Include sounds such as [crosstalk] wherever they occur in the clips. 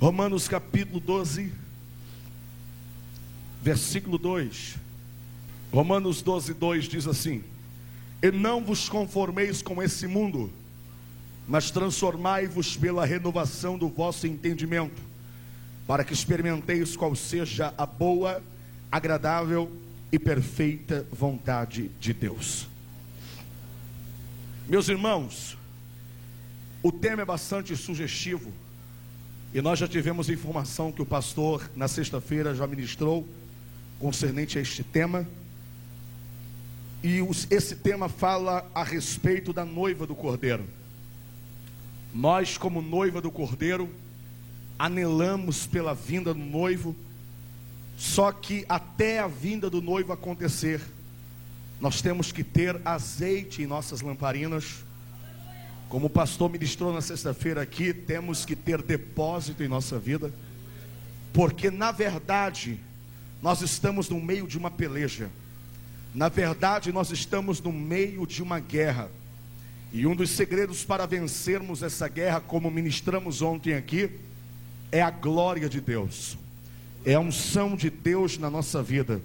Romanos capítulo 12, versículo 2. Romanos 12, 2 diz assim: E não vos conformeis com esse mundo, mas transformai-vos pela renovação do vosso entendimento, para que experimenteis qual seja a boa, agradável e perfeita vontade de Deus. Meus irmãos, o tema é bastante sugestivo. E nós já tivemos informação que o pastor, na sexta-feira, já ministrou concernente a este tema. E os, esse tema fala a respeito da noiva do cordeiro. Nós, como noiva do cordeiro, anelamos pela vinda do noivo, só que até a vinda do noivo acontecer, nós temos que ter azeite em nossas lamparinas como o pastor ministrou na sexta-feira aqui, temos que ter depósito em nossa vida, porque na verdade nós estamos no meio de uma peleja, na verdade nós estamos no meio de uma guerra, e um dos segredos para vencermos essa guerra, como ministramos ontem aqui, é a glória de Deus, é a unção de Deus na nossa vida,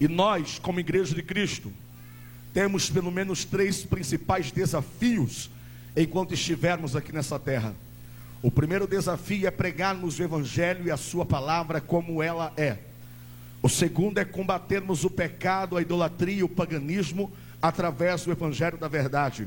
e nós, como igreja de Cristo, temos pelo menos três principais desafios enquanto estivermos aqui nessa terra. O primeiro desafio é pregarmos o Evangelho e a Sua palavra como ela é. O segundo é combatermos o pecado, a idolatria e o paganismo através do Evangelho da Verdade.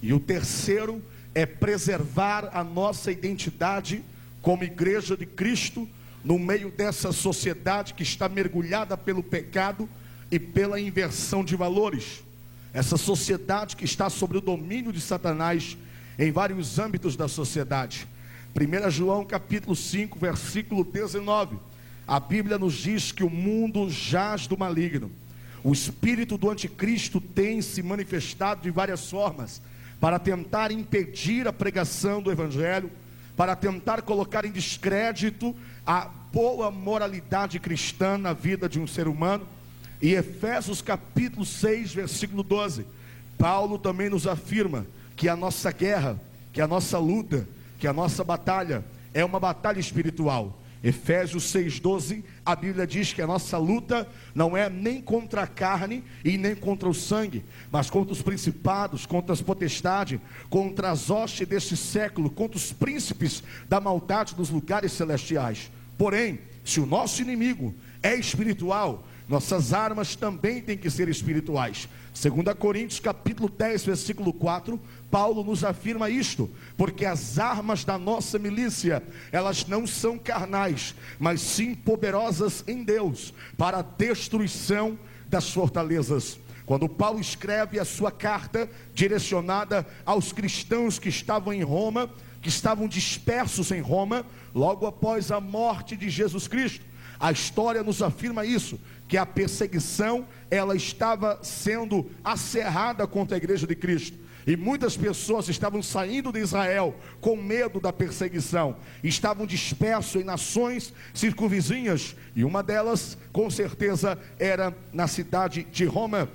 E o terceiro é preservar a nossa identidade como igreja de Cristo no meio dessa sociedade que está mergulhada pelo pecado e pela inversão de valores essa sociedade que está sob o domínio de Satanás em vários âmbitos da sociedade. 1 João capítulo 5, versículo 19. A Bíblia nos diz que o mundo jaz do maligno. O espírito do anticristo tem se manifestado de várias formas para tentar impedir a pregação do evangelho, para tentar colocar em descrédito a boa moralidade cristã na vida de um ser humano e Efésios capítulo 6, versículo 12, Paulo também nos afirma que a nossa guerra, que a nossa luta, que a nossa batalha é uma batalha espiritual. Efésios 6,12, a Bíblia diz que a nossa luta não é nem contra a carne e nem contra o sangue, mas contra os principados, contra as potestades, contra as hostes deste século, contra os príncipes da maldade dos lugares celestiais. Porém, se o nosso inimigo é espiritual, nossas armas também têm que ser espirituais. 2 Coríntios capítulo 10, versículo 4, Paulo nos afirma isto, porque as armas da nossa milícia, elas não são carnais, mas sim poderosas em Deus, para a destruição das fortalezas. Quando Paulo escreve a sua carta direcionada aos cristãos que estavam em Roma, que estavam dispersos em Roma, logo após a morte de Jesus Cristo, a história nos afirma isso, que a perseguição ela estava sendo acerrada contra a igreja de Cristo. E muitas pessoas estavam saindo de Israel com medo da perseguição, estavam dispersos em nações circunvizinhas, e uma delas, com certeza, era na cidade de Roma.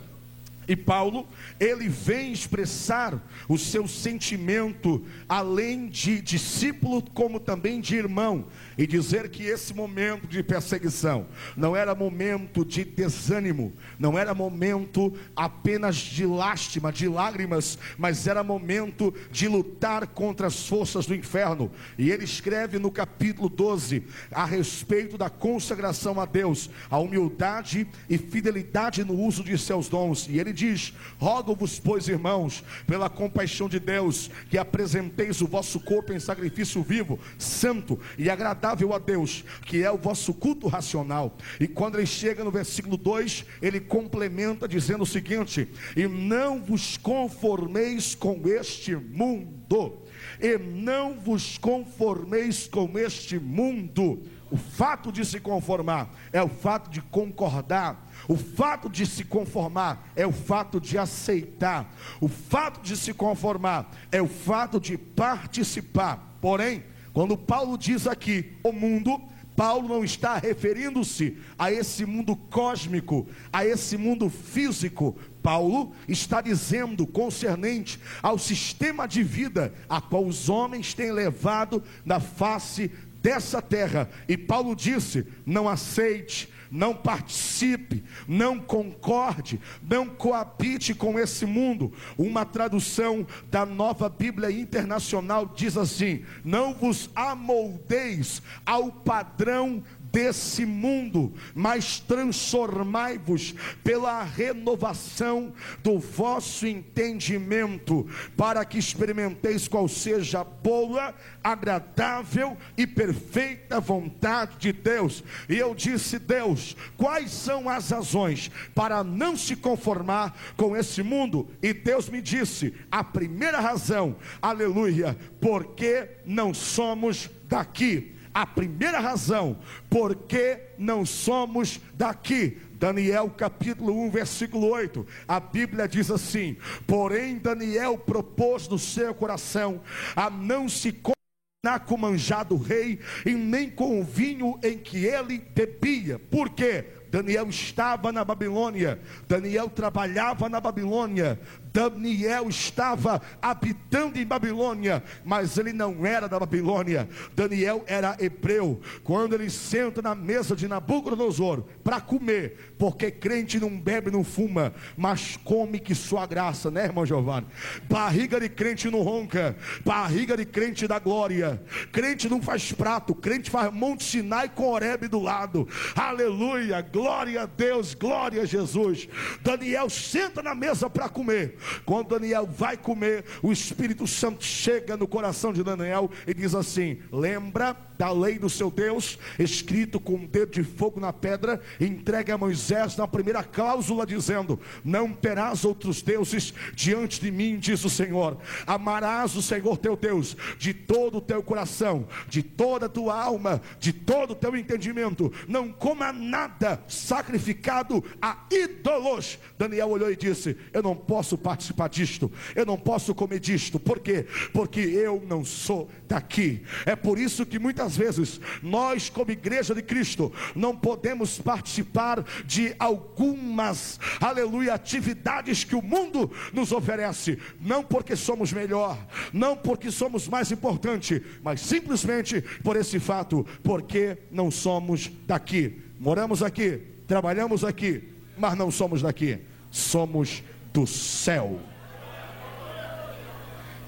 E Paulo, ele vem expressar o seu sentimento, além de discípulo, como também de irmão, e dizer que esse momento de perseguição não era momento de desânimo, não era momento apenas de lástima, de lágrimas, mas era momento de lutar contra as forças do inferno. E ele escreve no capítulo 12 a respeito da consagração a Deus, a humildade e fidelidade no uso de seus dons. E ele diz: Rogo-vos, pois, irmãos, pela compaixão de Deus, que apresenteis o vosso corpo em sacrifício vivo, santo e agradável a Deus, que é o vosso culto racional. E quando ele chega no versículo 2, ele complementa dizendo o seguinte: E não vos conformeis com este mundo, e não vos conformeis com este mundo. O fato de se conformar é o fato de concordar o fato de se conformar é o fato de aceitar. O fato de se conformar é o fato de participar. Porém, quando Paulo diz aqui o mundo, Paulo não está referindo-se a esse mundo cósmico, a esse mundo físico. Paulo está dizendo concernente ao sistema de vida a qual os homens têm levado na face dessa terra. E Paulo disse: não aceite, não participe, não concorde, não coabite com esse mundo. Uma tradução da nova Bíblia Internacional diz assim: não vos amoldeis ao padrão desse mundo, mas transformai-vos pela renovação do vosso entendimento, para que experimenteis qual seja a boa, agradável e perfeita vontade de Deus. E eu disse: Deus, quais são as razões para não se conformar com esse mundo? E Deus me disse: a primeira razão, aleluia, porque não somos daqui a primeira razão porque não somos daqui. Daniel capítulo 1, versículo 8. A Bíblia diz assim: Porém, Daniel propôs no seu coração a não se contaminar com o manjado rei e nem com o vinho em que ele bebia. Por quê? Daniel estava na Babilônia, Daniel trabalhava na Babilônia, Daniel estava habitando em Babilônia, mas ele não era da Babilônia. Daniel era hebreu. Quando ele senta na mesa de Nabucodonosor para comer, porque crente não bebe, não fuma, mas come que sua graça, né, irmão Giovanni? Barriga de crente não ronca, barriga de crente da glória. Crente não faz prato, crente faz Monte Sinai com Oreb do lado. Aleluia, glória a Deus, glória a Jesus. Daniel senta na mesa para comer. Quando Daniel vai comer, o Espírito Santo chega no coração de Daniel e diz assim: Lembra da lei do seu Deus, escrito com um dedo de fogo na pedra, entregue a Moisés na primeira cláusula, dizendo: Não terás outros deuses diante de mim, diz o Senhor. Amarás o Senhor teu Deus de todo o teu coração, de toda a tua alma, de todo o teu entendimento. Não coma nada sacrificado a ídolos. Daniel olhou e disse: Eu não posso participar disto, eu não posso comer disto. Por quê? Porque eu não sou daqui. É por isso que muitas vezes nós, como igreja de Cristo, não podemos participar de algumas, aleluia, atividades que o mundo nos oferece, não porque somos melhor, não porque somos mais importante, mas simplesmente por esse fato, porque não somos daqui. Moramos aqui, trabalhamos aqui, mas não somos daqui, somos do céu.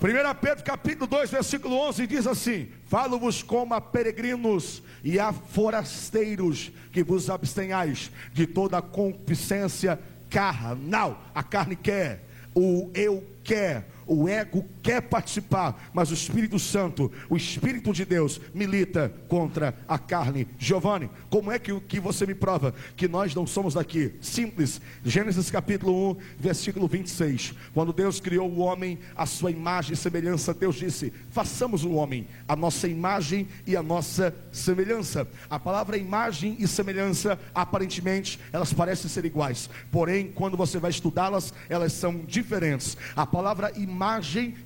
1 Pedro capítulo 2, versículo 11 diz assim: Falo-vos como a peregrinos e a forasteiros, que vos abstenhais de toda a concupiscência carnal. A carne quer, o eu quer, o ego quer participar, mas o Espírito Santo, o Espírito de Deus, milita contra a carne. Giovanni, como é que, que você me prova que nós não somos daqui? Simples. Gênesis capítulo 1, versículo 26. Quando Deus criou o homem, a sua imagem e semelhança, Deus disse: façamos o homem, a nossa imagem e a nossa semelhança. A palavra imagem e semelhança, aparentemente, elas parecem ser iguais. Porém, quando você vai estudá-las, elas são diferentes. A palavra imagem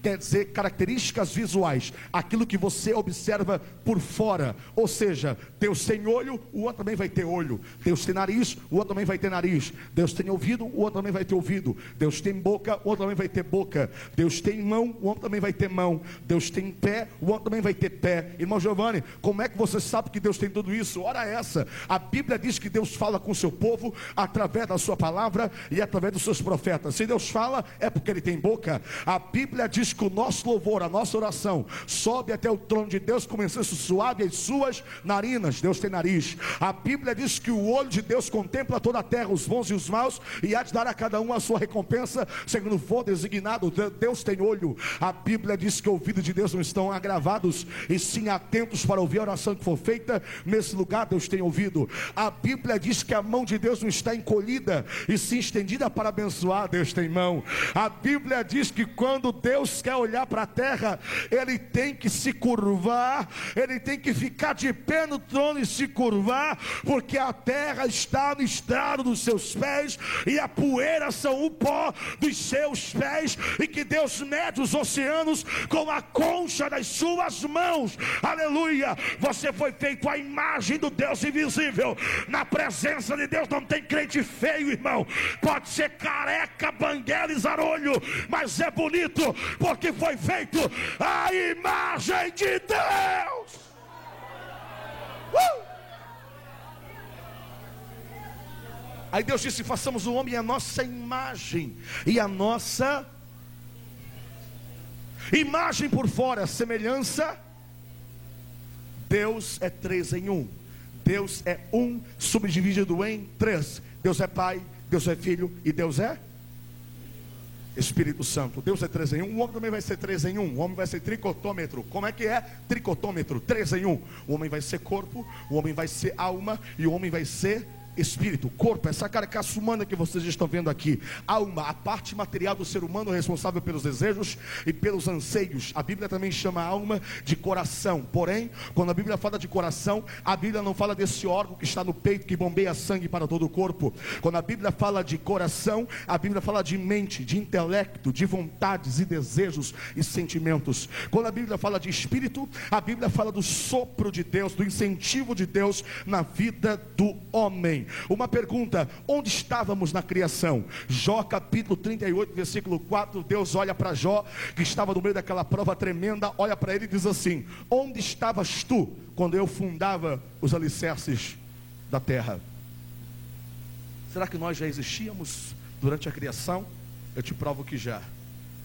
quer dizer características visuais, aquilo que você observa por fora. Ou seja, Deus tem olho, o outro também vai ter olho. Deus tem nariz, o outro também vai ter nariz. Deus tem ouvido, o outro também vai ter ouvido. Deus tem boca, o outro também vai ter boca. Deus tem mão, o outro também vai ter mão. Deus tem pé, o outro também vai ter pé. Irmão Giovanni, como é que você sabe que Deus tem tudo isso? Ora essa, a Bíblia diz que Deus fala com o seu povo através da sua palavra e através dos seus profetas. Se Deus fala, é porque ele tem boca. A Bíblia diz que o nosso louvor, a nossa oração, sobe até o trono de Deus como incenso suave as suas narinas. Deus tem nariz. A Bíblia diz que o olho de Deus contempla toda a terra, os bons e os maus, e há de dar a cada um a sua recompensa, segundo for designado. Deus tem olho. A Bíblia diz que o ouvido de Deus não estão agravados, e sim atentos para ouvir a oração que for feita. Nesse lugar, Deus tem ouvido. A Bíblia diz que a mão de Deus não está encolhida, e sim estendida para abençoar. Deus tem mão. A Bíblia diz que quando quando Deus quer olhar para a terra, ele tem que se curvar, ele tem que ficar de pé no trono e se curvar, porque a terra está no estrado dos seus pés e a poeira são o pó dos seus pés, e que Deus mede os oceanos com a concha das suas mãos. Aleluia! Você foi feito à imagem do Deus invisível. Na presença de Deus não tem crente feio, irmão. Pode ser careca, banguela e zarolho, mas é bonito porque foi feito à imagem de Deus. Uh! Aí Deus disse: façamos o homem a nossa imagem e a nossa imagem por fora, semelhança. Deus é três em um. Deus é um, subdividido em três. Deus é Pai, Deus é Filho e Deus é Espírito Santo. Deus é três em um. O homem também vai ser três em um. O homem vai ser tricotômetro. Como é que é? Tricotômetro, três em um. O homem vai ser corpo, o homem vai ser alma e o homem vai ser espírito, corpo, essa carcaça humana que vocês estão vendo aqui, alma, a parte material do ser humano responsável pelos desejos e pelos anseios. A Bíblia também chama a alma de coração. Porém, quando a Bíblia fala de coração, a Bíblia não fala desse órgão que está no peito que bombeia sangue para todo o corpo. Quando a Bíblia fala de coração, a Bíblia fala de mente, de intelecto, de vontades e desejos e sentimentos. Quando a Bíblia fala de espírito, a Bíblia fala do sopro de Deus, do incentivo de Deus na vida do homem. Uma pergunta: onde estávamos na criação? Jó capítulo 38, versículo 4. Deus olha para Jó, que estava no meio daquela prova tremenda, olha para ele e diz assim: Onde estavas tu quando eu fundava os alicerces da terra? Será que nós já existíamos durante a criação? Eu te provo que já.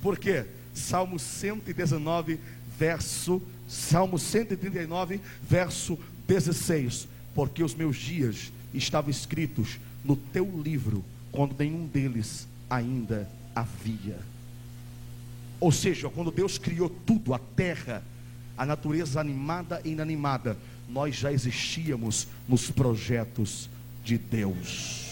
Por quê? Salmo 119, verso Salmo 139, verso 16. Porque os meus dias estavam escritos no teu livro, quando nenhum deles ainda havia. Ou seja, quando Deus criou tudo, a terra, a natureza animada e inanimada, nós já existíamos nos projetos de Deus.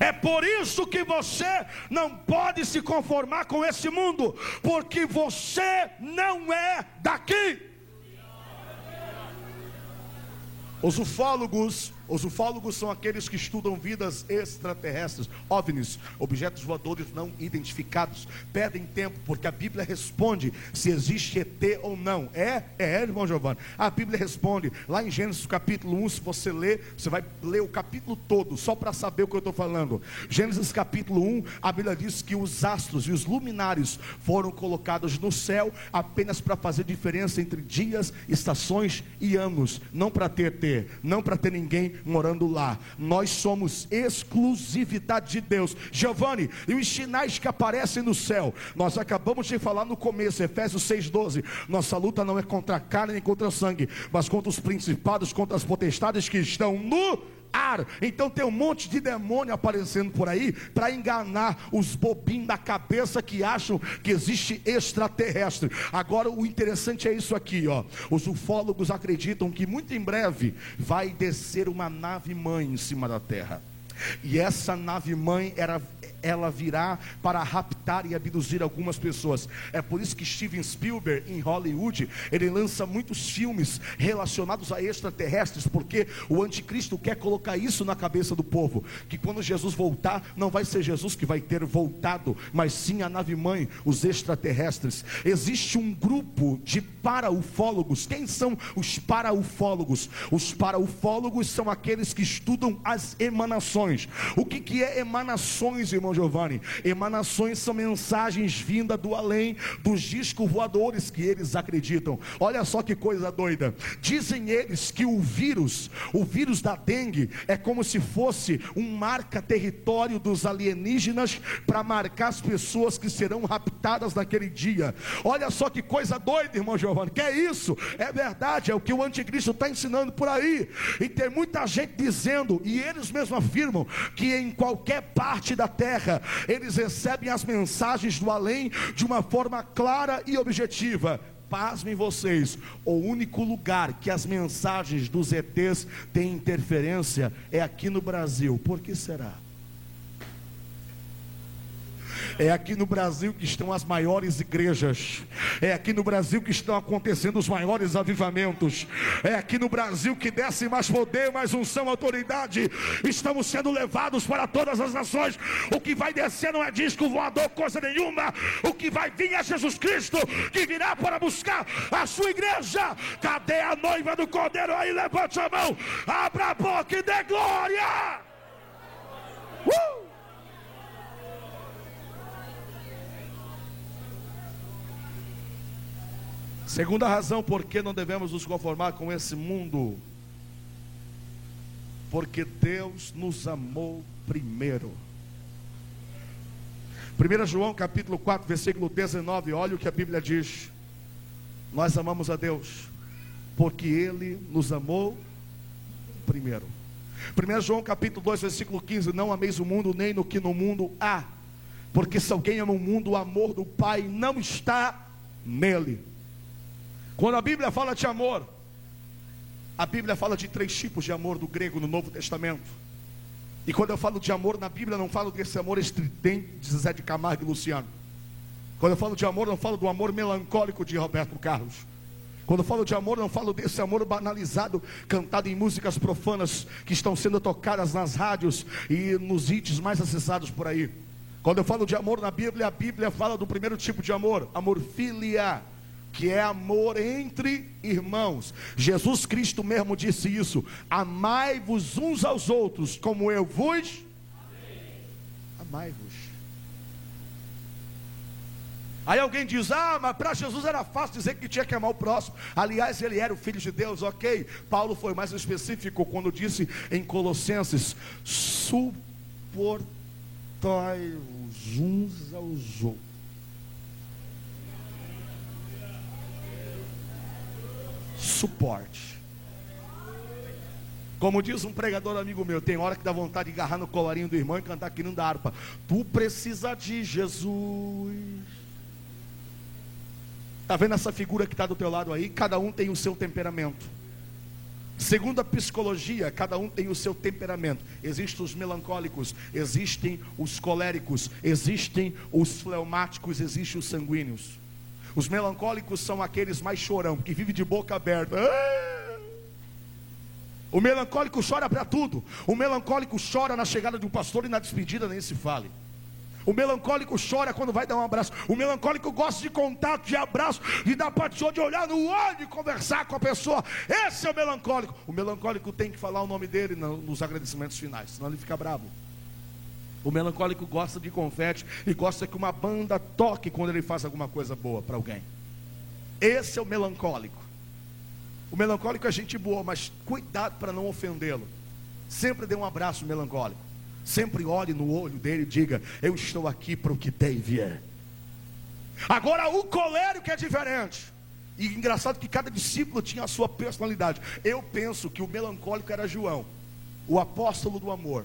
É por isso que você não pode se conformar com esse mundo, porque você não é daqui. Os ufólogos os ufólogos são aqueles que estudam vidas extraterrestres, OVNIs, objetos voadores não identificados. Perdem tempo, porque a Bíblia responde se existe ET ou não. É, é, irmão Giovanni. A Bíblia responde, lá em Gênesis capítulo 1, se você ler, você vai ler o capítulo todo, só para saber o que eu estou falando. Gênesis capítulo 1, a Bíblia diz que os astros e os luminares foram colocados no céu apenas para fazer diferença entre dias, estações e anos, não para ter ter, não para ter ninguém morando lá. Nós somos exclusividade de Deus. Giovanni, e os sinais que aparecem no céu, nós acabamos de falar no começo, Efésios 6,12. Nossa luta não é contra a carne nem contra o sangue, mas contra os principados, contra as potestades que estão no ar. Então tem um monte de demônio aparecendo por aí para enganar os bobinhos da cabeça que acham que existe extraterrestre. Agora o interessante é isso aqui, ó. Os ufólogos acreditam que muito em breve vai descer uma nave mãe em cima da Terra. E essa nave mãe era ela virá para raptar e abduzir algumas pessoas. É por isso que Steven Spielberg, em Hollywood, ele lança muitos filmes relacionados a extraterrestres, porque o anticristo quer colocar isso na cabeça do povo: que quando Jesus voltar, não vai ser Jesus que vai ter voltado, mas sim a nave-mãe, os extraterrestres. Existe um grupo de paraufólogos. Quem são os paraufólogos? Os paraufólogos são aqueles que estudam as emanações. O que, que é emanações, irmão? Giovanni. Emanações são mensagens vindas do além, dos discos voadores que eles acreditam. Olha só que coisa doida. Dizem eles que o vírus, o vírus da dengue, é como se fosse um marca-território dos alienígenas para marcar as pessoas que serão raptadas naquele dia. Olha só que coisa doida, irmão Giovanni. Que é isso? É verdade, é o que o anticristo está ensinando por aí. E tem muita gente dizendo, e eles mesmos afirmam, que em qualquer parte da terra, eles recebem as mensagens do além de uma forma clara e objetiva. Pasmem vocês, o único lugar que as mensagens dos ETs têm interferência é aqui no Brasil. Por que será? É aqui no Brasil que estão as maiores igrejas. É aqui no Brasil que estão acontecendo os maiores avivamentos. É aqui no Brasil que desce mais poder, mais unção, autoridade. Estamos sendo levados para todas as nações. O que vai descer não é disco voador, coisa nenhuma. O que vai vir é Jesus Cristo, que virá para buscar a sua igreja. Cadê a noiva do Cordeiro aí? Levante a mão, abra a boca e dê glória. Uh! Segunda razão por que não devemos nos conformar com esse mundo. Porque Deus nos amou primeiro. 1 João capítulo 4, versículo 19, olha o que a Bíblia diz. Nós amamos a Deus, porque Ele nos amou primeiro. 1 João capítulo 2, versículo 15: Não ameis o mundo, nem no que no mundo há, porque se alguém ama o mundo, o amor do Pai não está nele. Quando a Bíblia fala de amor, a Bíblia fala de três tipos de amor do grego no Novo Testamento. E quando eu falo de amor na Bíblia, não falo desse amor estridente de Zé de Camargo e Luciano. Quando eu falo de amor, não falo do amor melancólico de Roberto Carlos. Quando eu falo de amor, não falo desse amor banalizado, cantado em músicas profanas que estão sendo tocadas nas rádios e nos hits mais acessados por aí. Quando eu falo de amor na Bíblia, a Bíblia fala do primeiro tipo de amor, amor filia que é amor entre irmãos. Jesus Cristo mesmo disse isso: amai-vos uns aos outros, como eu vos amai-vos. Aí alguém diz: Ah, mas para Jesus era fácil dizer que tinha que amar o próximo. Aliás, ele era o filho de Deus, ok. Paulo foi mais específico quando disse em Colossenses: suportai-vos uns aos outros suporte. Como diz um pregador amigo meu, tem hora que dá vontade de agarrar no colarinho do irmão e cantar aqui não da harpa. Tu precisa de Jesus. Está vendo essa figura que está do teu lado aí? Cada um tem o seu temperamento. Segundo a psicologia, cada um tem o seu temperamento. Existem os melancólicos, existem os coléricos, existem os fleumáticos, existem os sanguíneos. Os melancólicos são aqueles mais chorão, que vivem de boca aberta. Ah! O melancólico chora para tudo. O melancólico chora na chegada de um pastor e na despedida nem se fale. O melancólico chora quando vai dar um abraço. O melancólico gosta de contato, de abraço, de dar patisou, de olhar no olho e conversar com a pessoa. Esse é o melancólico. O melancólico tem que falar o nome dele nos agradecimentos finais, senão ele fica bravo. O melancólico gosta de confete e gosta que uma banda toque quando ele faz alguma coisa boa para alguém. Esse é o melancólico. O melancólico é gente boa, mas cuidado para não ofendê-lo. Sempre dê um abraço melancólico. Sempre olhe no olho dele e diga: Eu estou aqui para o que tem vier. Agora, o colérico é diferente. E engraçado que cada discípulo tinha a sua personalidade. Eu penso que o melancólico era João, o apóstolo do amor.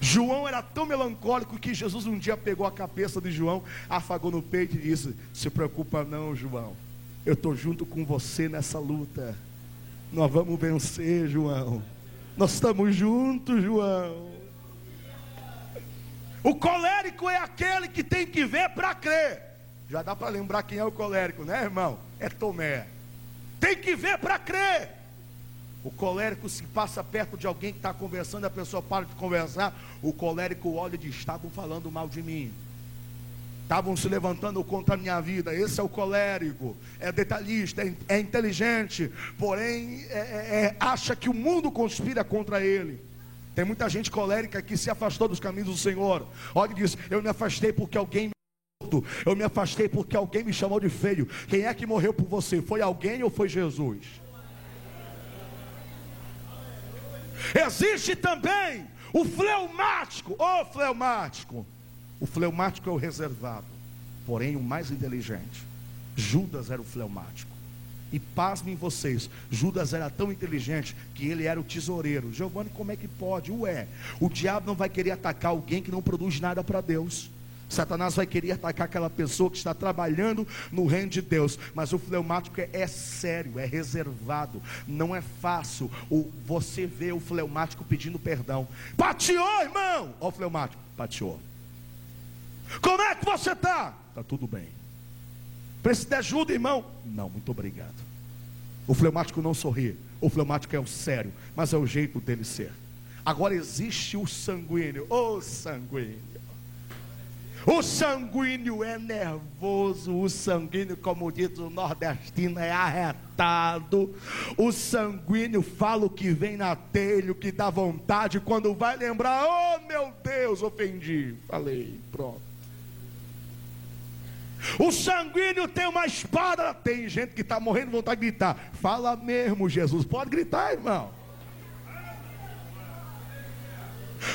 João era tão melancólico que Jesus um dia pegou a cabeça de João, afagou no peito e disse: Se preocupa não, João. Eu estou junto com você nessa luta. Nós vamos vencer, João. Nós estamos juntos, João. O colérico é aquele que tem que ver para crer. Já dá para lembrar quem é o colérico, né, irmão? É Tomé. Tem que ver para crer. O colérico se passa perto de alguém que está conversando, a pessoa para de conversar, o colérico olha e diz: estavam falando mal de mim. Estavam se levantando contra a minha vida. Esse é o colérico. É detalhista, é, é inteligente, porém é, é, é, acha que o mundo conspira contra ele. Tem muita gente colérica que se afastou dos caminhos do Senhor. Olha e diz: Eu me afastei porque alguém me eu me afastei porque alguém me chamou de feio. Quem é que morreu por você? Foi alguém ou foi Jesus? Existe também o fleumático, o fleumático. O fleumático é o reservado, porém o mais inteligente. Judas era o fleumático. E pasmem vocês, Judas era tão inteligente que ele era o tesoureiro. Giovanni, como é que pode? Ué, o diabo não vai querer atacar alguém que não produz nada para Deus. Satanás vai querer atacar aquela pessoa que está trabalhando no reino de Deus, mas o fleumático é, é sério, é reservado, não é fácil. O, você vê o fleumático pedindo perdão. Pateou, irmão! Ó, o fleumático, pateou. Como é que você está? Está tudo bem. Precisa de ajuda, irmão? Não, muito obrigado. O fleumático não sorri. O fleumático é o sério, mas é o jeito dele ser. Agora existe o sanguíneo. Oh, sanguíneo. O sanguíneo é nervoso, o sanguíneo, como diz o nordestino, é arretado. O sanguíneo fala o que vem na telha, o que dá vontade, quando vai lembrar, oh meu Deus, ofendi. Falei, pronto. O sanguíneo tem uma espada. Tem gente que está morrendo de vontade de gritar. Fala mesmo, Jesus. Pode gritar, irmão.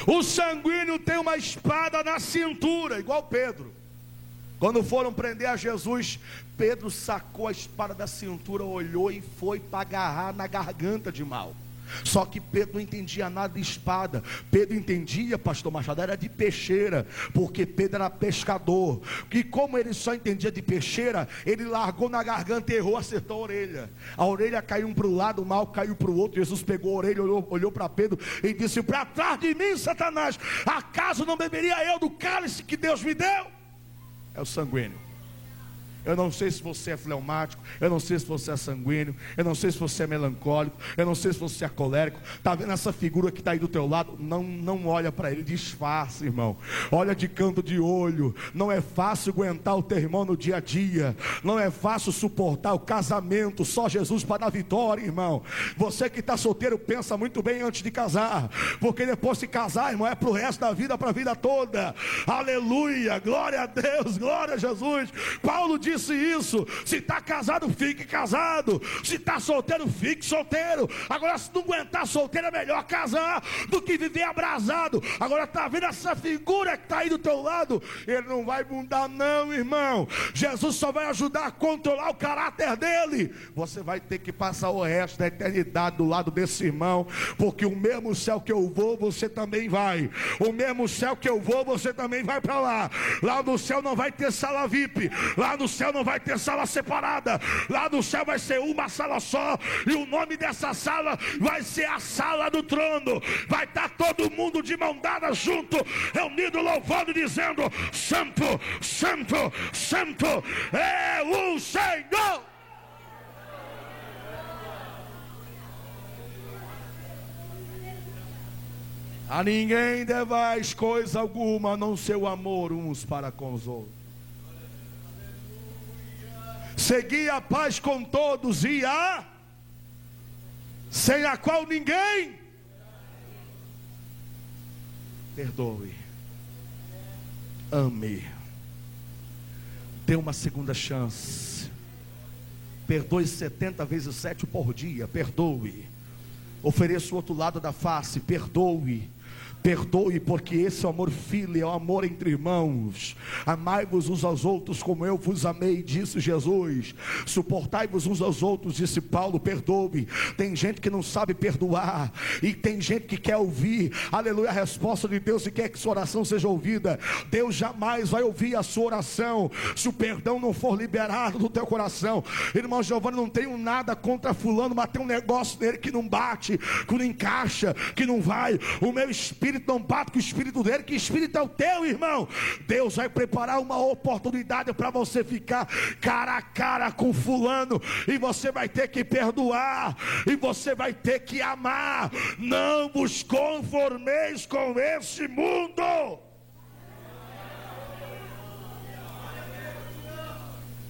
O sanguíneo tem uma espada na cintura, igual Pedro. Quando foram prender a Jesus, Pedro sacou a espada da cintura, olhou e foi para agarrar na garganta de mal. Só que Pedro não entendia nada de espada. Pedro entendia, pastor Machado, era de peixeira, porque Pedro era pescador. E como ele só entendia de peixeira, ele largou na garganta, errou, acertou a orelha. A orelha caiu para o lado, o mal caiu para o outro. Jesus pegou a orelha, olhou, olhou para Pedro e disse: Para trás de mim, Satanás, acaso não beberia eu do cálice que Deus me deu? É o sanguíneo. Eu não sei se você é fleumático, eu não sei se você é sanguíneo, eu não sei se você é melancólico, eu não sei se você é colérico. Está vendo essa figura que está aí do teu lado? Não, não olha para ele, disfarça, irmão. Olha de canto de olho. Não é fácil aguentar o teu irmão no dia a dia. Não é fácil suportar o casamento. Só Jesus para dar vitória, irmão. Você que está solteiro, pensa muito bem antes de casar. Porque depois de casar, irmão, é para o resto da vida, para a vida toda. Aleluia, glória a Deus, glória a Jesus. Paulo diz disse isso. Se está casado, fique casado. Se está solteiro, fique solteiro. Agora, se não aguentar solteiro, é melhor casar do que viver abrasado. Agora, está vendo essa figura que está aí do teu lado? Ele não vai mudar, não, irmão. Jesus só vai ajudar a controlar o caráter dele. Você vai ter que passar o resto da eternidade do lado desse irmão, porque o mesmo céu que eu vou, você também vai. O mesmo céu que eu vou, você também vai para lá. Lá no céu não vai ter sala VIP. Lá no céu céu não vai ter sala separada, lá no céu vai ser uma sala só, e o nome dessa sala vai ser a sala do trono. Vai estar todo mundo de mão dada junto, reunido, louvando, dizendo: Santo, Santo, Santo é o Senhor. A ninguém devais coisa alguma, não seu amor uns para com os outros. Segui a paz com todos e a sem a qual ninguém perdoe. Ame. Dê uma segunda chance. Perdoe 70 vezes 7 por dia. Perdoe. Ofereça o outro lado da face. Perdoe. Perdoe, porque esse é o amor filho, é o amor entre irmãos. Amai-vos uns aos outros como eu vos amei, disse Jesus. Suportai-vos uns aos outros, disse Paulo. Perdoe. Tem gente que não sabe perdoar, e tem gente que quer ouvir, aleluia, a resposta de Deus e quer que sua oração seja ouvida. Deus jamais vai ouvir a sua oração se o perdão não for liberado do teu coração. Irmão Giovanni, não tenho nada contra Fulano, mas tem um negócio nele que não bate, que não encaixa, que não vai. O meu espírito espírito não bate com o espírito dele, que espírito é o teu, irmão. Deus vai preparar uma oportunidade para você ficar cara a cara com fulano, e você vai ter que perdoar, e você vai ter que amar. Não vos conformeis com esse mundo.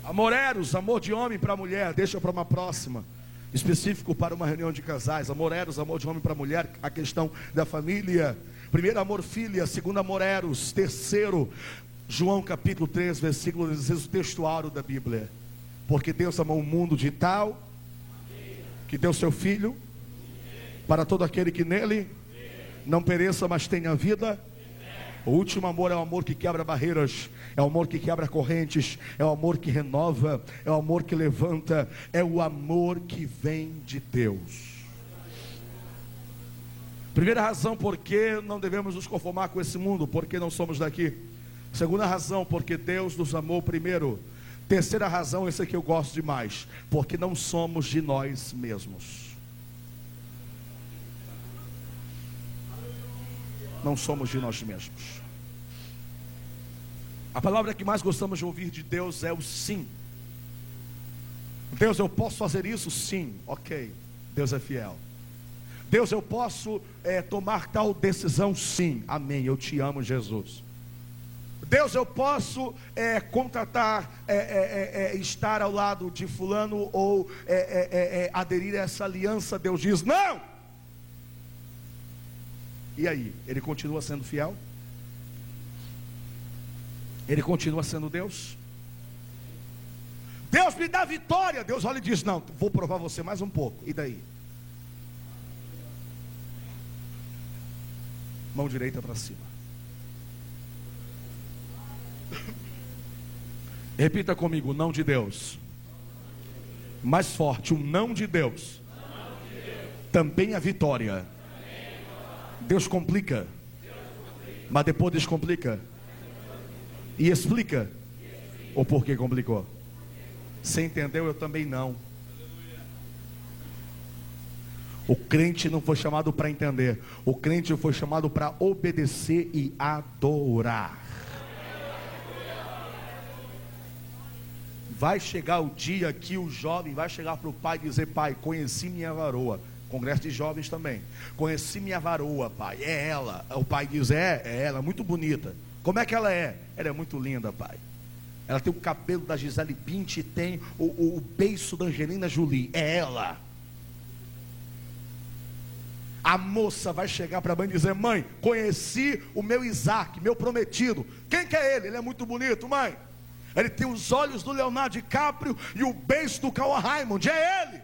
Amoreros, amor de homem para mulher, deixa para uma próxima específico para uma reunião de casais. Amor eros, amor de homem para mulher, a questão da família. Primeiro, amor filha. Segundo, amor eros. Terceiro, João capítulo 3, versículo 16, o textuário da Bíblia. Porque Deus amou o mundo de tal que deu seu filho para todo aquele que nele não pereça, mas tenha vida o último amor é o amor que quebra barreiras, é o amor que quebra correntes, é o amor que renova, é o amor que levanta, é o amor que vem de Deus. Primeira razão por que não devemos nos conformar com esse mundo, porque não somos daqui. Segunda razão, porque Deus nos amou primeiro. Terceira razão, esse aqui eu gosto demais, porque não somos de nós mesmos. não somos de nós mesmos. A palavra que mais gostamos de ouvir de Deus é o sim. Deus, eu posso fazer isso? Sim, ok. Deus é fiel. Deus, eu posso é, tomar tal decisão? Sim, amém. Eu te amo, Jesus. Deus, eu posso é, contratar, é, estar ao lado de Fulano ou aderir a essa aliança? Deus diz: não. E aí, ele continua sendo fiel? Ele continua sendo Deus? Deus me dá vitória. Deus olha e diz: Não, vou provar você mais um pouco. E daí? Mão direita para cima. [laughs] Repita comigo: não de Deus. Mais forte, o não de Deus. Também a vitória. Deus complica. Mas depois descomplica. E explica o porquê complicou. Você entendeu? Eu também não. O crente não foi chamado para entender, o crente foi chamado para obedecer e adorar. Vai chegar o dia que o jovem vai chegar para o pai e dizer: Pai, conheci minha varoa. Congresso de jovens também. Conheci minha varoa, pai. É ela. O pai diz: É, é ela, muito bonita. Como é que ela é? Ela é muito linda, pai. Ela tem o cabelo da Gisele e tem o, o, o beiço da Angelina Jolie. É ela. A moça vai chegar para a mãe e dizer: Mãe, conheci o meu Isaac, meu prometido. Quem que é ele? Ele é muito bonito, mãe. Ele tem os olhos do Leonardo DiCaprio e o beijo do Cauã Raymond. É ele.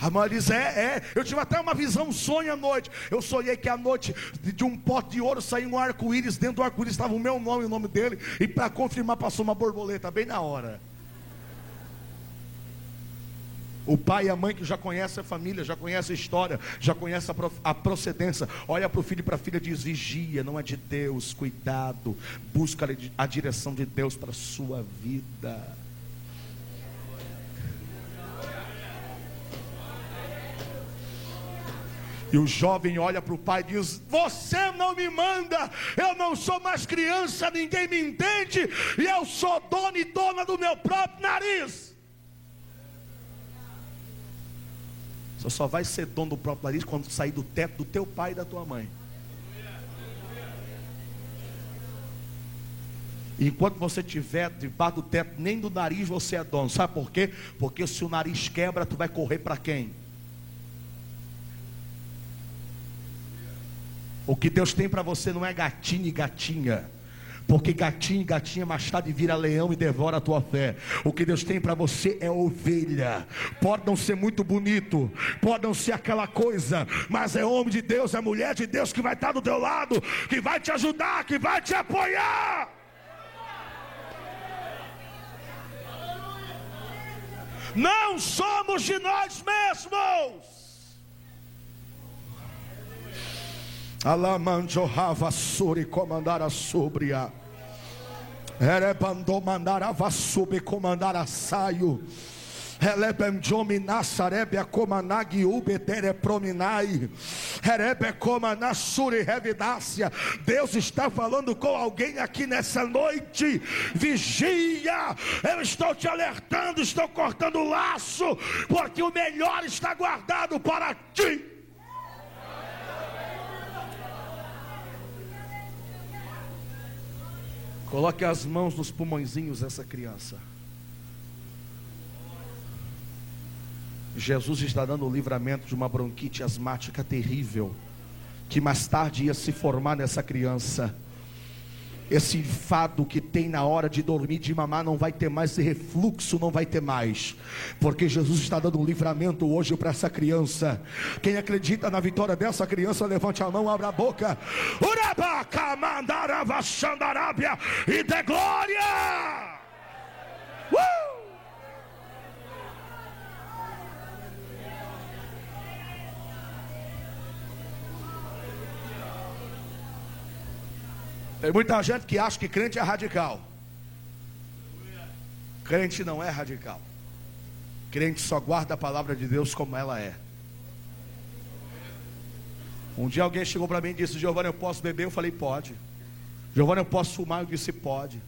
A mãe diz: É, é. Eu tive até uma visão, um sonho à noite. Eu sonhei que à noite de um pote de ouro saiu um arco-íris. Dentro do arco-íris estava o meu nome e o nome dele. E para confirmar, passou uma borboleta bem na hora. O pai e a mãe que já conhece a família, já conhece a história, já conhece a procedência, olha para o filho e para a filha e diz: vigia, não é de Deus, cuidado, busca a direção de Deus para a sua vida. E o jovem olha para o pai e diz: Você não me manda, eu não sou mais criança, ninguém me entende, e eu sou dono e dona do meu próprio nariz. Você só vai ser dono do próprio nariz quando sair do teto do teu pai e da tua mãe. Enquanto você estiver debaixo do teto, nem do nariz você é dono. Sabe por quê? Porque se o nariz quebra, tu vai correr para quem? O que Deus tem para você não é gatinho e gatinha. Porque gatinho e gatinha mais tarde vira leão e devora a tua fé. O que Deus tem para você é ovelha. Pode não ser muito bonito, pode não ser aquela coisa, mas é homem de Deus, é mulher de Deus que vai estar do teu lado, que vai te ajudar, que vai te apoiar. Não somos de nós mesmos. Alamanjo Rava Suri comandar a sobria. Erebando mandar a vasube comandar a saio. Elebenjomi nasarebia comanagi ubetere prominai. Erebe comanasuri revidácia. Deus está falando com alguém aqui nessa noite. Vigia. Eu estou te alertando, estou cortando o laço, porque o melhor está guardado para ti. Coloque as mãos nos pulmõezinhos dessa criança. Jesus está dando o livramento de uma bronquite asmática terrível, que mais tarde ia se formar nessa criança esse enfado que tem na hora de dormir, de mamar, não vai ter mais, esse refluxo não vai ter mais, porque Jesus está dando um livramento hoje para essa criança. Quem acredita na vitória dessa criança, levante a mão, abra a boca. Urabaca, mandarava, e de glória. Tem muita gente que acha que crente é radical. Crente não é radical. Crente só guarda a palavra de Deus como ela é. Um dia alguém chegou para mim e disse: Giovanni, eu posso beber? Eu falei: pode. Giovanni, eu posso fumar? Eu disse: pode.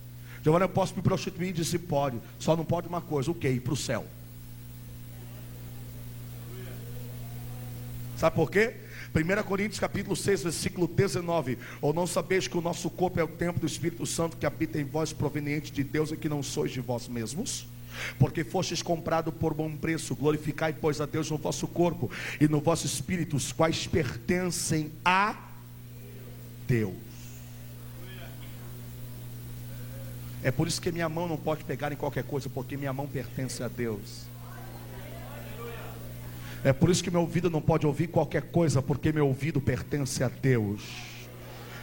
Giovanni, eu posso me prostituir? Eu disse: pode. Só não pode uma coisa: o que? Ir para o céu. Sabe por quê? 1 Coríntios capítulo 6, versículo 19. Ou não sabeis que o nosso corpo é o templo do Espírito Santo que habita em vós, proveniente de Deus, e que não sois de vós mesmos? Porque fostes comprado por bom preço, glorificai, pois, a Deus no vosso corpo e no vosso espírito, os quais pertencem a Deus. É por isso que minha mão não pode pegar em qualquer coisa, porque minha mão pertence a Deus. É por isso que meu ouvido não pode ouvir qualquer coisa, porque meu ouvido pertence a Deus.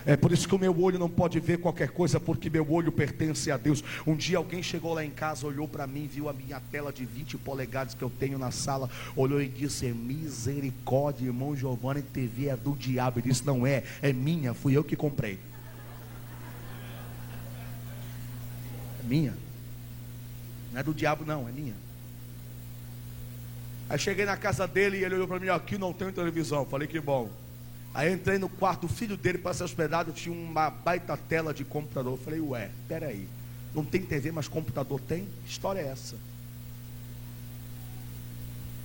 É por isso que o meu olho não pode ver qualquer coisa, porque meu olho pertence a Deus. Um dia alguém chegou lá em casa, olhou para mim, viu a minha tela de 20 polegadas que eu tenho na sala, olhou e disse: Misericórdia, irmão Giovanni, TV é do diabo. Ele disse: Não é, é minha, fui eu que comprei. É minha. Não é do diabo, não, é minha. Aí cheguei na casa dele e ele olhou para mim: aqui não tem televisão. Falei que bom. Aí entrei no quarto, o filho dele, para ser hospedado, tinha uma baita tela de computador. Falei: ué, peraí. Não tem TV, mas computador tem? História é essa?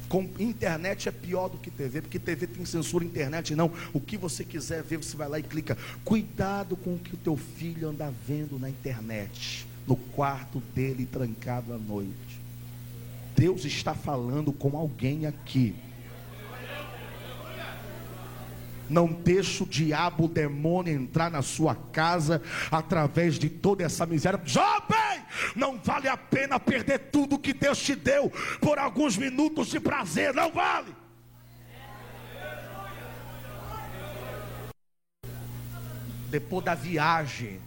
Com internet é pior do que TV, porque TV tem censura, internet não. O que você quiser ver, você vai lá e clica. Cuidado com o que o teu filho anda vendo na internet, no quarto dele trancado à noite. Deus está falando com alguém aqui. Não deixe o diabo, o demônio entrar na sua casa através de toda essa miséria. Jovem, não vale a pena perder tudo que Deus te deu por alguns minutos de prazer, não vale. Depois da viagem,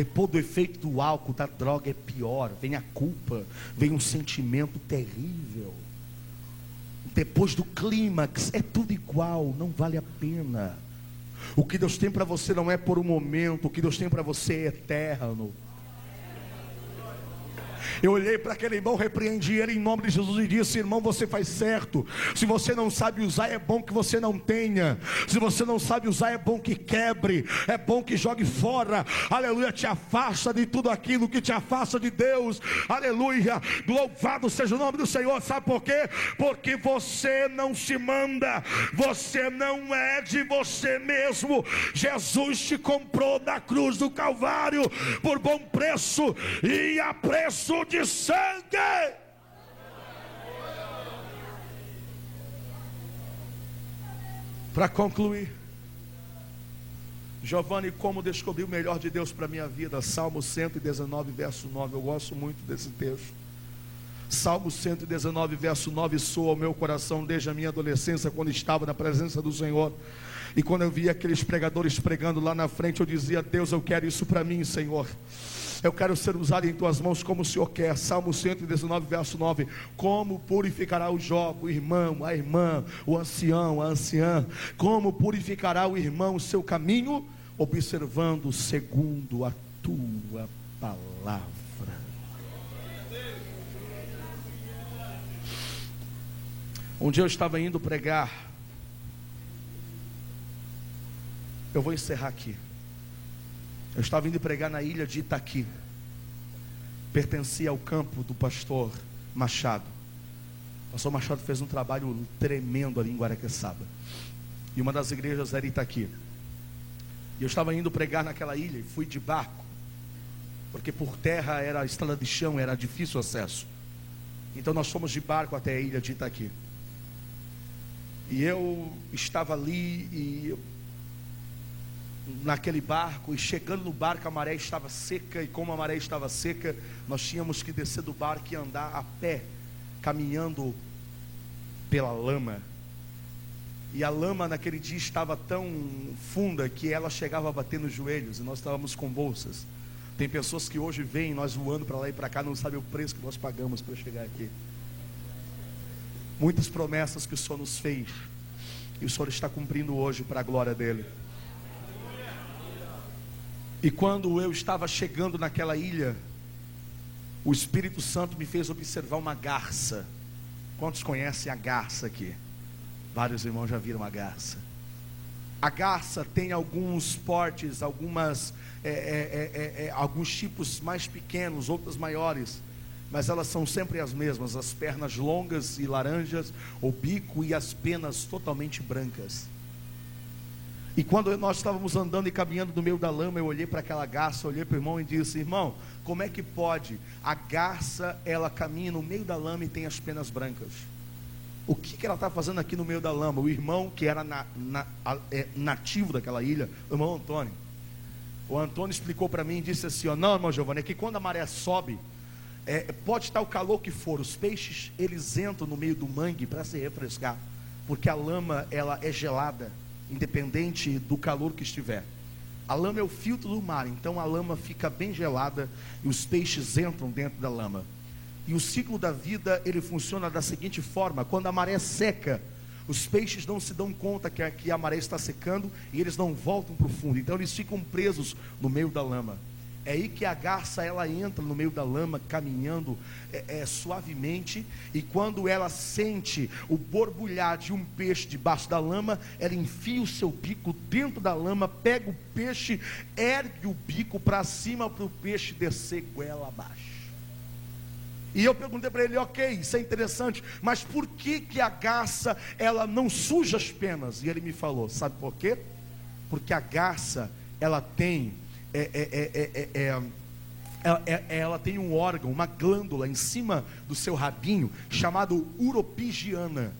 depois do efeito do álcool, da droga é pior. Vem a culpa, vem um sentimento terrível. Depois do clímax, é tudo igual, não vale a pena. O que Deus tem para você não é por um momento, o que Deus tem para você é eterno. Eu olhei para aquele irmão, repreendi ele em nome de Jesus e disse: Irmão, você faz certo. Se você não sabe usar, é bom que você não tenha. Se você não sabe usar, é bom que quebre. É bom que jogue fora. Aleluia, te afasta de tudo aquilo que te afasta de Deus. Aleluia, louvado seja o nome do Senhor. Sabe por quê? Porque você não se manda, você não é de você mesmo. Jesus te comprou na cruz do Calvário por bom preço e a preço de sangue. Para concluir, Giovanni, como descobri o melhor de Deus para minha vida? Salmo 119, verso 9. Eu gosto muito desse texto. Salmo 119, verso 9, soa ao meu coração desde a minha adolescência, quando estava na presença do Senhor. E quando eu via aqueles pregadores pregando lá na frente, eu dizia: Deus, eu quero isso para mim, Senhor. Eu quero ser usado em tuas mãos como o Senhor quer. Salmo 119, verso 9. Como purificará o jovem, o irmão, a irmã, o ancião, a anciã? Como purificará o irmão o seu caminho? Observando segundo a tua palavra. Um dia eu estava indo pregar. Eu vou encerrar aqui. Eu estava indo pregar na ilha de Itaqui. Pertencia ao campo do pastor Machado. O pastor Machado fez um trabalho tremendo ali em Guaraqueçaba. E uma das igrejas era Itaqui. E eu estava indo pregar naquela ilha e fui de barco. Porque por terra era estrada de chão, era difícil acesso. Então nós fomos de barco até a ilha de Itaqui. E eu estava ali e naquele barco e chegando no barco a maré estava seca e como a maré estava seca, nós tínhamos que descer do barco e andar a pé, caminhando pela lama. E a lama naquele dia estava tão funda que ela chegava a bater nos joelhos e nós estávamos com bolsas. Tem pessoas que hoje vêm nós voando para lá e para cá, não sabem o preço que nós pagamos para chegar aqui. Muitas promessas que o Senhor nos fez e o Senhor está cumprindo hoje para a glória dele. E quando eu estava chegando naquela ilha, o Espírito Santo me fez observar uma garça. Quantos conhecem a garça aqui? Vários irmãos já viram a garça. A garça tem alguns portes, algumas, é, é, é, é, é alguns tipos mais pequenos, outros maiores, mas elas são sempre as mesmas: as pernas longas e laranjas, o bico e as penas totalmente brancas. E quando nós estávamos andando e caminhando no meio da lama, eu olhei para aquela garça, olhei para o irmão e disse: Irmão, como é que pode? A garça, ela caminha no meio da lama e tem as penas brancas. O que, que ela está fazendo aqui no meio da lama? O irmão que era na, na, é, nativo daquela ilha, o irmão Antônio. O Antônio explicou para mim e disse assim: ó, Não, irmão Giovanni, é que quando a maré sobe, é, pode estar o calor que for, os peixes eles entram no meio do mangue para se refrescar, porque a lama ela é gelada, independente do calor que estiver. A lama é o filtro do mar, então a lama fica bem gelada e os peixes entram dentro da lama. E o ciclo da vida, ele funciona da seguinte forma: quando a maré seca, os peixes não se dão conta que a, que a maré está secando e eles não voltam para o fundo. Então eles ficam presos no meio da lama. É aí que a garça ela entra no meio da lama, caminhando é, é, suavemente, e quando ela sente o borbulhar de um peixe debaixo da lama, ela enfia o seu bico dentro da lama, pega o peixe, ergue o bico para cima para o peixe descer goela abaixo. E eu perguntei para ele, ok, isso é interessante, mas por que, que a garça ela não suja as penas? E ele me falou, sabe por quê? Porque a garça ela tem é, é, é, ela, ela, tem um órgão, uma glândula em cima do seu rabinho chamado uropigiana.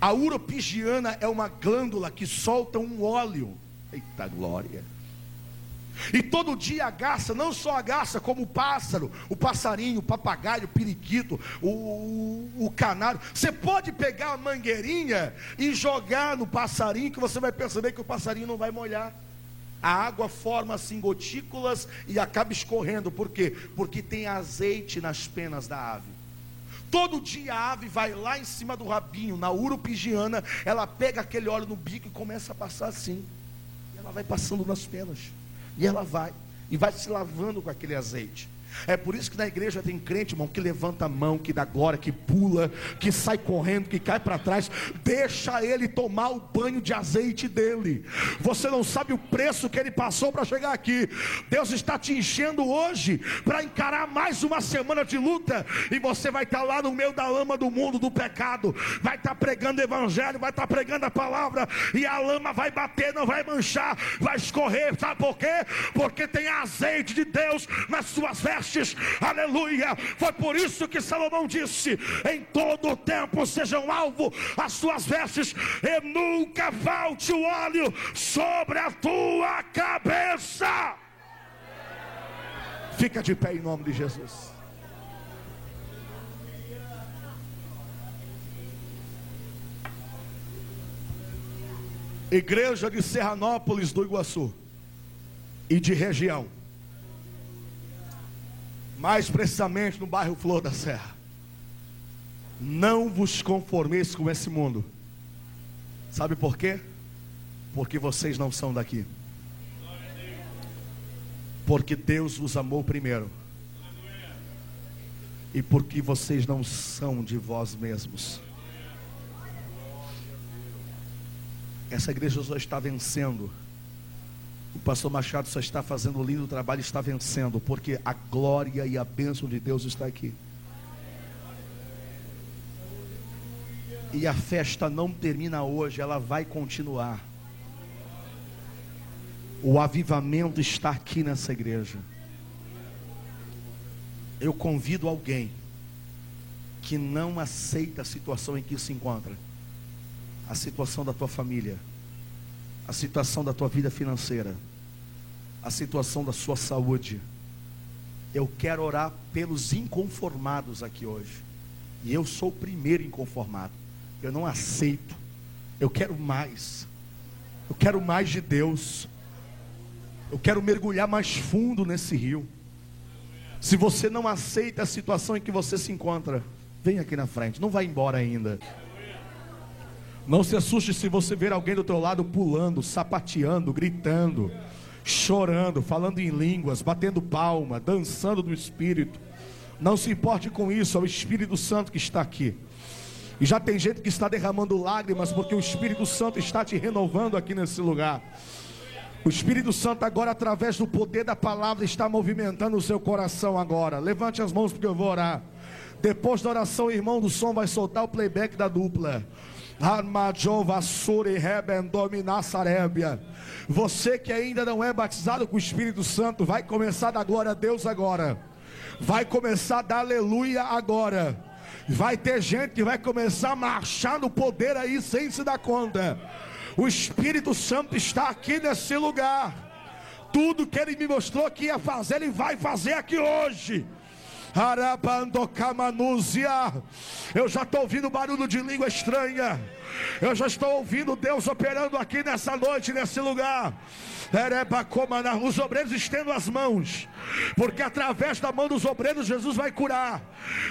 A uropigiana é uma glândula que solta um óleo. Eita glória! E todo dia a garça, não só a garça, como o pássaro, o passarinho, o papagaio, o periquito, o, o, o canário. Você pode pegar a mangueirinha e jogar no passarinho, que você vai perceber que o passarinho não vai molhar. A água forma assim gotículas e acaba escorrendo. Por quê? Porque tem azeite nas penas da ave. Todo dia a ave vai lá em cima do rabinho, na urupigiana, ela pega aquele óleo no bico e começa a passar assim. E ela vai passando nas penas. E ela vai, e vai se lavando com aquele azeite. É por isso que na igreja tem crente, irmão, que levanta a mão, que dá glória, que pula, que sai correndo, que cai para trás. Deixa ele tomar o banho de azeite dele. Você não sabe o preço que ele passou para chegar aqui. Deus está te enchendo hoje para encarar mais uma semana de luta. E você vai estar lá no meio da lama do mundo, do pecado. Vai estar pregando o evangelho, vai estar pregando a palavra. E a lama vai bater, não vai manchar, vai escorrer. Sabe por quê? Porque tem azeite de Deus nas suas vestes aleluia. Foi por isso que Salomão disse: em todo o tempo sejam alvo as suas vestes, e nunca falte o óleo sobre a tua cabeça. Fica de pé em nome de Jesus. Igreja de Serranópolis do Iguaçu e de região mais precisamente no bairro Flor da Serra. Não vos conformeis com esse mundo. Sabe por quê? Porque vocês não são daqui. Porque Deus vos amou primeiro. E porque vocês não são de vós mesmos. Essa igreja só está vencendo o pastor Machado só está fazendo um lindo trabalho, está vencendo, porque a glória e a bênção de Deus está aqui. E a festa não termina hoje, ela vai continuar. O avivamento está aqui nessa igreja. Eu convido alguém que não aceita a situação em que se encontra, a situação da tua família a situação da tua vida financeira, a situação da sua saúde. Eu quero orar pelos inconformados aqui hoje. E eu sou o primeiro inconformado. Eu não aceito. Eu quero mais. Eu quero mais de Deus. Eu quero mergulhar mais fundo nesse rio. Se você não aceita a situação em que você se encontra, vem aqui na frente. Não vai embora ainda. Não se assuste se você ver alguém do teu lado pulando, sapateando, gritando, chorando, falando em línguas, batendo palma, dançando no espírito. Não se importe com isso, é o Espírito Santo que está aqui. E já tem gente que está derramando lágrimas porque o Espírito Santo está te renovando aqui nesse lugar. O Espírito Santo agora, através do poder da palavra, está movimentando o seu coração agora. Levante as mãos porque eu vou orar. Depois da oração, o irmão do som vai soltar o playback da dupla. Você que ainda não é batizado com o Espírito Santo, vai começar a dar glória a Deus agora. Vai começar a dar aleluia agora. Vai ter gente que vai começar a marchar no poder aí sem se dar conta. O Espírito Santo está aqui nesse lugar. Tudo que ele me mostrou que ia fazer, ele vai fazer aqui hoje. Eu já estou ouvindo barulho de língua estranha. Eu já estou ouvindo Deus operando aqui nessa noite, nesse lugar. Os obreiros estendam as mãos, porque através da mão dos obreiros Jesus vai curar,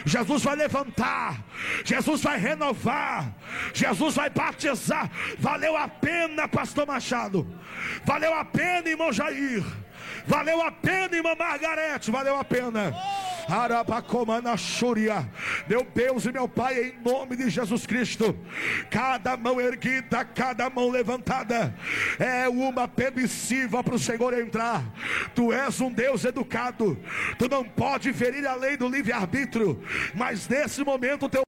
Jesus vai levantar, Jesus vai renovar, Jesus vai batizar. Valeu a pena, Pastor Machado, valeu a pena, irmão Jair, valeu a pena, irmã Margarete, valeu a pena. Meu Deus e meu Pai, em nome de Jesus Cristo, cada mão erguida, cada mão levantada, é uma permissiva para o Senhor entrar. Tu és um Deus educado, tu não pode ferir a lei do livre-arbítrio, mas nesse momento teu